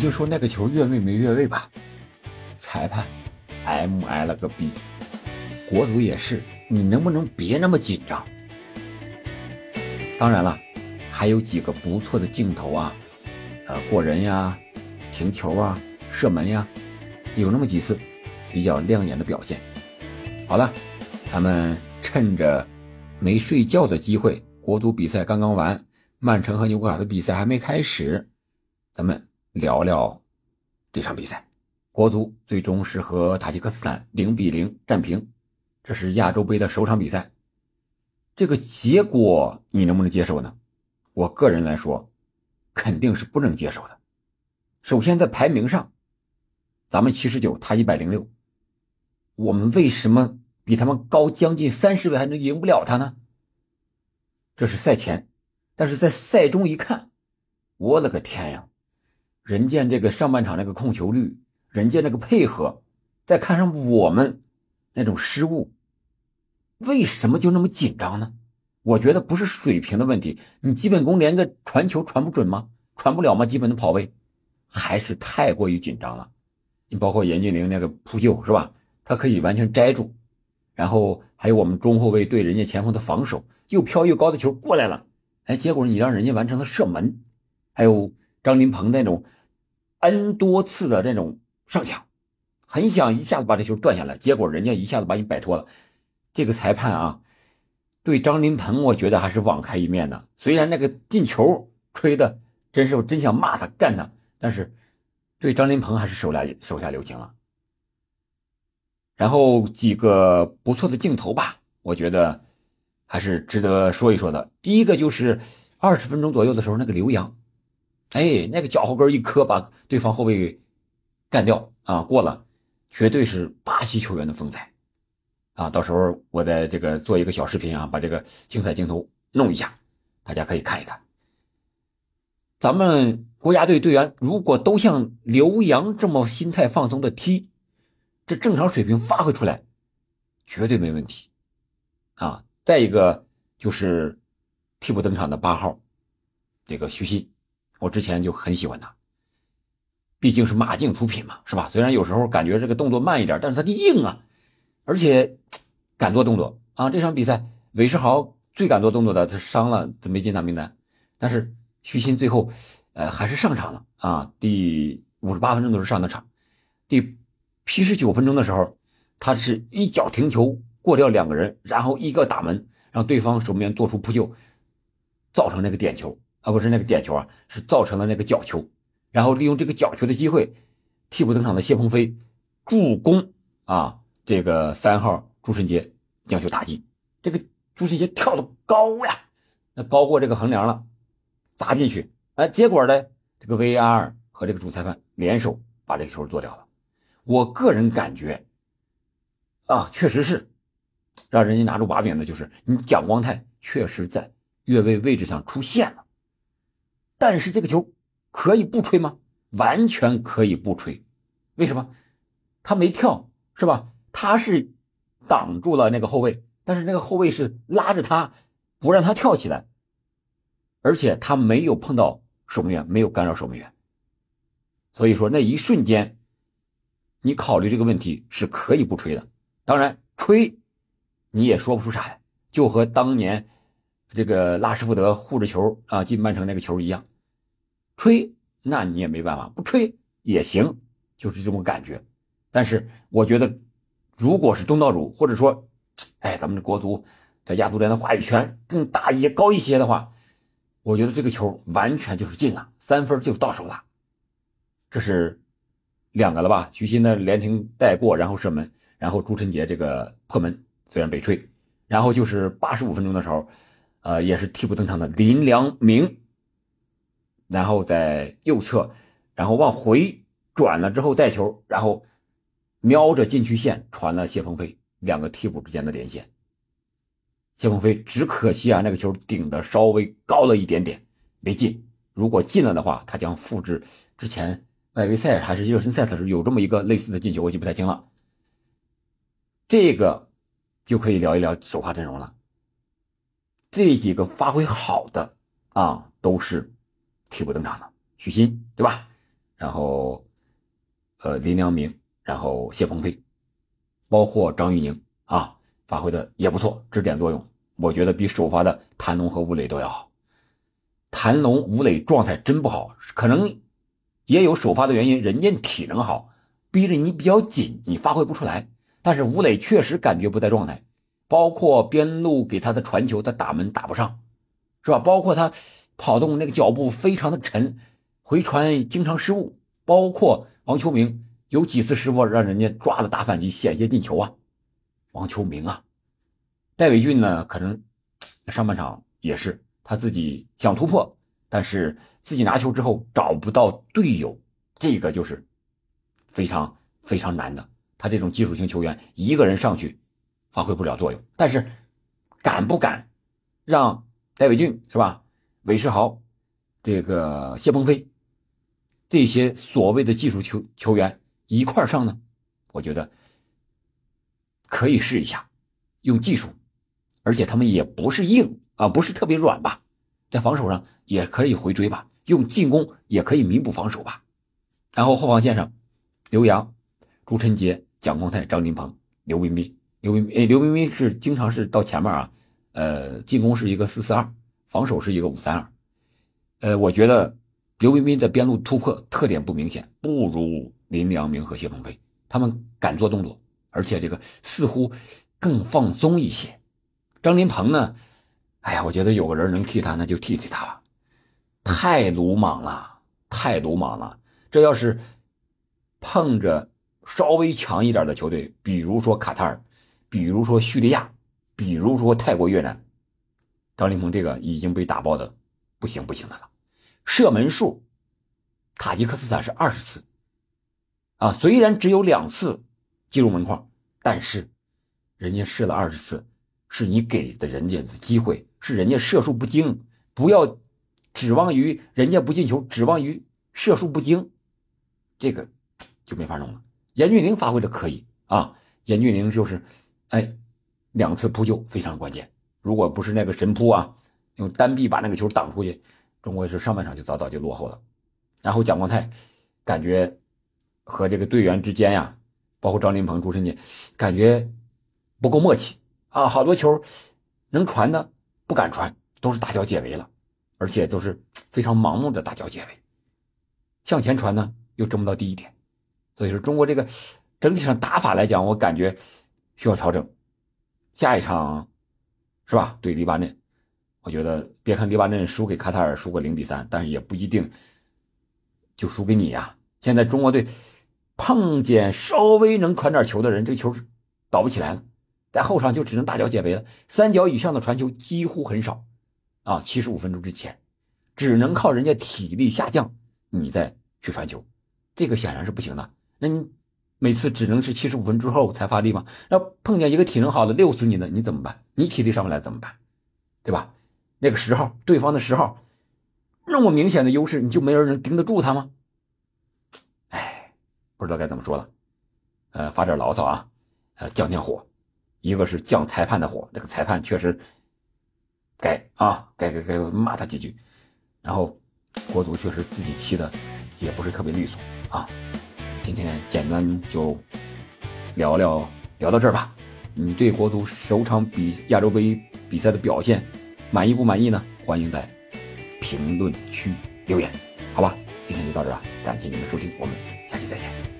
就说那个球越位没越位吧？裁判 M I 了个 B，国足也是，你能不能别那么紧张？当然了，还有几个不错的镜头啊，呃，过人呀，停球啊，射门呀，有那么几次比较亮眼的表现。好了，咱们趁着没睡觉的机会，国足比赛刚刚完，曼城和纽卡的比赛还没开始，咱们。聊聊这场比赛，国足最终是和塔吉克斯坦零比零战平，这是亚洲杯的首场比赛。这个结果你能不能接受呢？我个人来说，肯定是不能接受的。首先在排名上，咱们七十九，他一百零六，我们为什么比他们高将近三十位还能赢不了他呢？这是赛前，但是在赛中一看，我勒个天呀！人家这个上半场那个控球率，人家那个配合，再看上我们那种失误，为什么就那么紧张呢？我觉得不是水平的问题，你基本功连个传球传不准吗？传不了吗？基本的跑位还是太过于紧张了。你包括严俊凌那个扑救是吧？他可以完全摘住，然后还有我们中后卫对人家前锋的防守，又飘又高的球过来了，哎，结果你让人家完成了射门，还有张琳芃那种。n 多次的这种上抢，很想一下子把这球断下来，结果人家一下子把你摆脱了。这个裁判啊，对张琳芃，我觉得还是网开一面的。虽然那个进球吹的，真是我真想骂他干他，但是对张琳芃还是手下手下留情了。然后几个不错的镜头吧，我觉得还是值得说一说的。第一个就是二十分钟左右的时候，那个刘洋。哎，那个脚后跟一磕，把对方后卫干掉啊！过了，绝对是巴西球员的风采啊！到时候我在这个做一个小视频啊，把这个精彩镜头弄一下，大家可以看一看。咱们国家队队员如果都像刘洋这么心态放松的踢，这正常水平发挥出来，绝对没问题啊！再一个就是替补登场的八号，这个徐新。我之前就很喜欢他，毕竟是马竞出品嘛，是吧？虽然有时候感觉这个动作慢一点，但是他的硬啊，而且敢做动作啊。这场比赛韦世豪最敢做动作的，他伤了，他没进大名单。但是徐新最后，呃，还是上场了啊。第五十八分钟的时候上的场，第七十九分钟的时候，他是一脚停球过掉两个人，然后一个打门，让对方守门员做出扑救，造成那个点球。啊，不是那个点球啊，是造成了那个角球，然后利用这个角球的机会，替补登场的谢鹏飞助攻啊，这个三号朱晨杰将球打进，这个朱晨杰跳的高呀，那高过这个横梁了，砸进去，哎，结果呢，这个 VAR 和这个主裁判联手把这个球做掉了。我个人感觉啊，确实是让人家拿住把柄的，就是你蒋光太确实在越位位置上出现了。但是这个球可以不吹吗？完全可以不吹，为什么？他没跳，是吧？他是挡住了那个后卫，但是那个后卫是拉着他，不让他跳起来，而且他没有碰到守门员，没有干扰守门员。所以说那一瞬间，你考虑这个问题是可以不吹的。当然吹，你也说不出啥来，就和当年这个拉什福德护着球啊进曼城那个球一样。吹，那你也没办法，不吹也行，就是这种感觉。但是我觉得，如果是东道主，或者说，哎，咱们的国足在亚足联的话语权更大一些、高一些的话，我觉得这个球完全就是进了，三分就到手了。这是两个了吧？徐新的连停带过，然后射门，然后朱晨杰这个破门虽然被吹，然后就是八十五分钟的时候，呃，也是替补登场的林良铭。然后在右侧，然后往回转了之后带球，然后瞄着禁区线传了谢鹏飞，两个替补之间的连线。谢鹏飞只可惜啊，那个球顶的稍微高了一点点，没进。如果进了的话，他将复制之前外围赛还是热身赛的时候有这么一个类似的进球，我记不太清了。这个就可以聊一聊首发阵容了。这几个发挥好的啊，都是。替补登场的许昕，对吧？然后呃林良铭，然后谢鹏飞，包括张玉宁啊，发挥的也不错，支点作用，我觉得比首发的谭龙和吴磊都要好。谭龙、吴磊状态真不好，可能也有首发的原因，人家体能好，逼着你比较紧，你发挥不出来。但是吴磊确实感觉不在状态，包括边路给他的传球，他打门打不上，是吧？包括他跑动那个脚步非常的沉，回传经常失误。包括王秋明有几次失误，让人家抓了大反击，险些进球啊！王秋明啊，戴伟俊呢，可能上半场也是他自己想突破，但是自己拿球之后找不到队友，这个就是非常非常难的。他这种技术型球员，一个人上去发挥不了作用。但是，敢不敢让戴伟俊是吧？韦世豪，这个谢鹏飞，这些所谓的技术球球员一块上呢？我觉得可以试一下，用技术，而且他们也不是硬啊，不是特别软吧，在防守上也可以回追吧，用进攻也可以弥补防守吧。然后后防线上，刘洋、朱晨杰。蒋光太、张琳芃、刘彬彬、刘彬哎，刘彬彬是经常是到前面啊，呃，进攻是一个四四二，防守是一个五三二，呃，我觉得刘彬彬的边路突破特点不明显，不如林良铭和谢鹏飞，他们敢做动作，而且这个似乎更放松一些。张琳芃呢，哎呀，我觉得有个人能替他，那就替替他吧，太鲁莽了，太鲁莽了，这要是碰着。稍微强一点的球队，比如说卡塔尔，比如说叙利亚，比如说泰国、越南，张琳芃这个已经被打爆的不行不行的了。射门数，塔吉克斯坦是二十次，啊，虽然只有两次进入门框，但是人家射了二十次，是你给的人家的机会，是人家射术不精，不要指望于人家不进球，指望于射术不精，这个就没法弄了。严俊凌发挥的可以啊，严俊凌就是，哎，两次扑救非常关键。如果不是那个神扑啊，用单臂把那个球挡出去，中国是上半场就早早就落后了。然后蒋光太感觉和这个队员之间呀，包括张琳芃、朱晨杰，感觉不够默契啊，好多球能传的不敢传，都是大脚解围了，而且都是非常盲目的大脚解围，向前传呢又争不到第一点。所以说，中国这个整体上打法来讲，我感觉需要调整。下一场是吧？对黎巴嫩，我觉得别看黎巴嫩输给卡塔尔输个零比三，但是也不一定就输给你呀。现在中国队碰见稍微能传点球的人，这个球倒不起来了，在后场就只能大脚解围了。三脚以上的传球几乎很少啊。七十五分钟之前，只能靠人家体力下降，你再去传球，这个显然是不行的。那你每次只能是七十五分之后才发力吗？那碰见一个体能好的六死你的，你怎么办？你体力上不来怎么办？对吧？那个十号，对方的十号那么明显的优势，你就没人能盯得住他吗？哎，不知道该怎么说了。呃，发点牢骚啊，呃，降降火，一个是降裁判的火，这个裁判确实该啊，该该该骂他几句。然后国足确实自己踢的也不是特别利索啊。今天简单就聊聊聊到这儿吧。你对国足首场比亚洲杯比赛的表现满意不满意呢？欢迎在评论区留言，好吧？今天就到这儿了，感谢您的收听，我们下期再见。